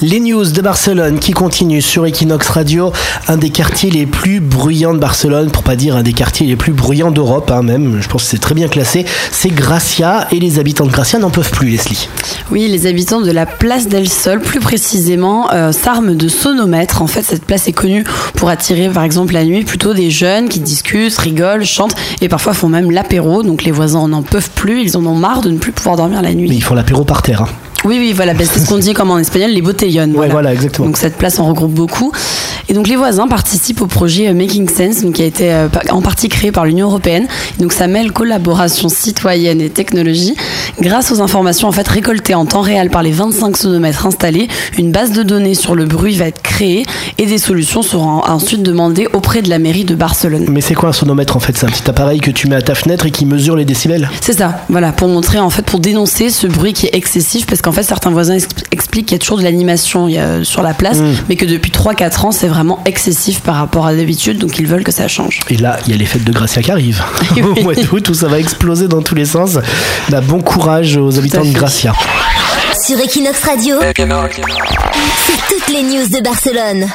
Les news de Barcelone qui continuent sur Equinox Radio, un des quartiers les plus bruyants de Barcelone, pour pas dire un des quartiers les plus bruyants d'Europe, hein, même, je pense que c'est très bien classé, c'est Gracia et les habitants de Gracia n'en peuvent plus, Leslie. Oui, les habitants de la place del Sol, plus précisément, euh, s'arment de sonomètres. En fait, cette place est connue pour attirer, par exemple, la nuit, plutôt des jeunes qui discutent, rigolent, chantent et parfois font même l'apéro. Donc les voisins n'en peuvent plus, ils en ont marre de ne plus pouvoir dormir la nuit. Mais ils font l'apéro par terre. hein. Oui, oui, voilà, ben, c'est ce qu'on dit comme en espagnol, les botellones. Ouais, voilà, exactement. Donc cette place en regroupe beaucoup. Et donc les voisins participent au projet euh, Making Sense, donc, qui a été euh, en partie créé par l'Union européenne. Donc ça mêle collaboration citoyenne et technologie. Grâce aux informations en fait récoltées en temps réel par les 25 sonomètres installés, une base de données sur le bruit va être créée et des solutions seront ensuite demandées auprès de la mairie de Barcelone. Mais c'est quoi un sonomètre en fait? C'est un petit appareil que tu mets à ta fenêtre et qui mesure les décibels? C'est ça, voilà, pour montrer en fait, pour dénoncer ce bruit qui est excessif, parce qu'en fait certains voisins ex- expliquent qu'il y a toujours de l'animation sur la place, mais que depuis 3-4 ans c'est vraiment excessif par rapport à d'habitude, donc ils veulent que ça change. Et là, il y a les fêtes de Gracia qui arrivent. Oui. Au mois d'août, où ça va exploser dans tous les sens. Bah, bon courage aux habitants de. Gracia. Sur Equinox Radio, c'est toutes les news de Barcelone.